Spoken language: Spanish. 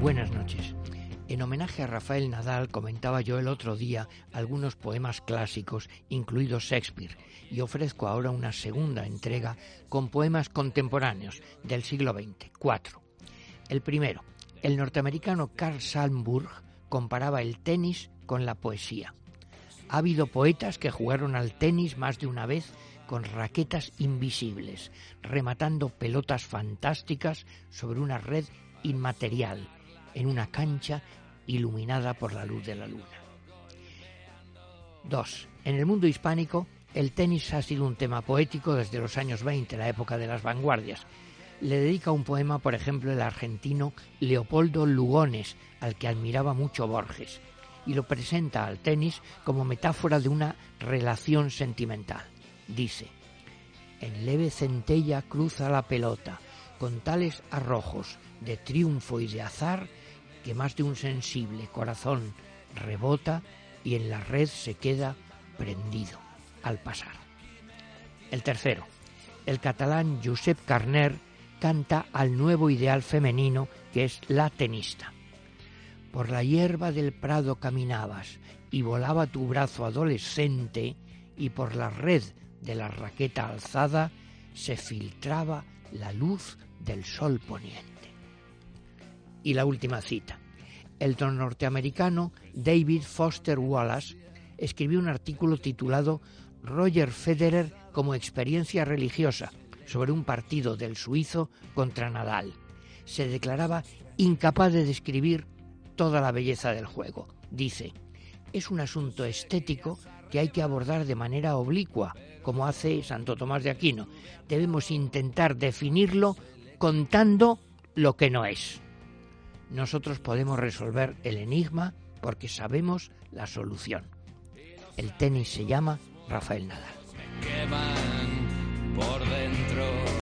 Buenas noches. En homenaje a Rafael Nadal comentaba yo el otro día algunos poemas clásicos, incluidos Shakespeare, y ofrezco ahora una segunda entrega con poemas contemporáneos del siglo XX, cuatro. El primero, el norteamericano Carl Sandburg comparaba el tenis con la poesía. Ha habido poetas que jugaron al tenis más de una vez con raquetas invisibles, rematando pelotas fantásticas sobre una red inmaterial, en una cancha iluminada por la luz de la luna. 2. En el mundo hispánico, el tenis ha sido un tema poético desde los años 20, la época de las vanguardias. Le dedica un poema, por ejemplo, el argentino Leopoldo Lugones, al que admiraba mucho Borges, y lo presenta al tenis como metáfora de una relación sentimental. Dice, en leve centella cruza la pelota, con tales arrojos de triunfo y de azar, que más de un sensible corazón rebota y en la red se queda prendido al pasar. El tercero, el catalán Josep Carner canta al nuevo ideal femenino que es la tenista. Por la hierba del prado caminabas y volaba tu brazo adolescente y por la red de la raqueta alzada se filtraba la luz del sol poniente. Y la última cita. El norteamericano David Foster Wallace escribió un artículo titulado Roger Federer como experiencia religiosa sobre un partido del suizo contra Nadal. Se declaraba incapaz de describir toda la belleza del juego. Dice, es un asunto estético que hay que abordar de manera oblicua, como hace Santo Tomás de Aquino. Debemos intentar definirlo contando lo que no es nosotros podemos resolver el enigma porque sabemos la solución. El tenis se llama Rafael Nadal.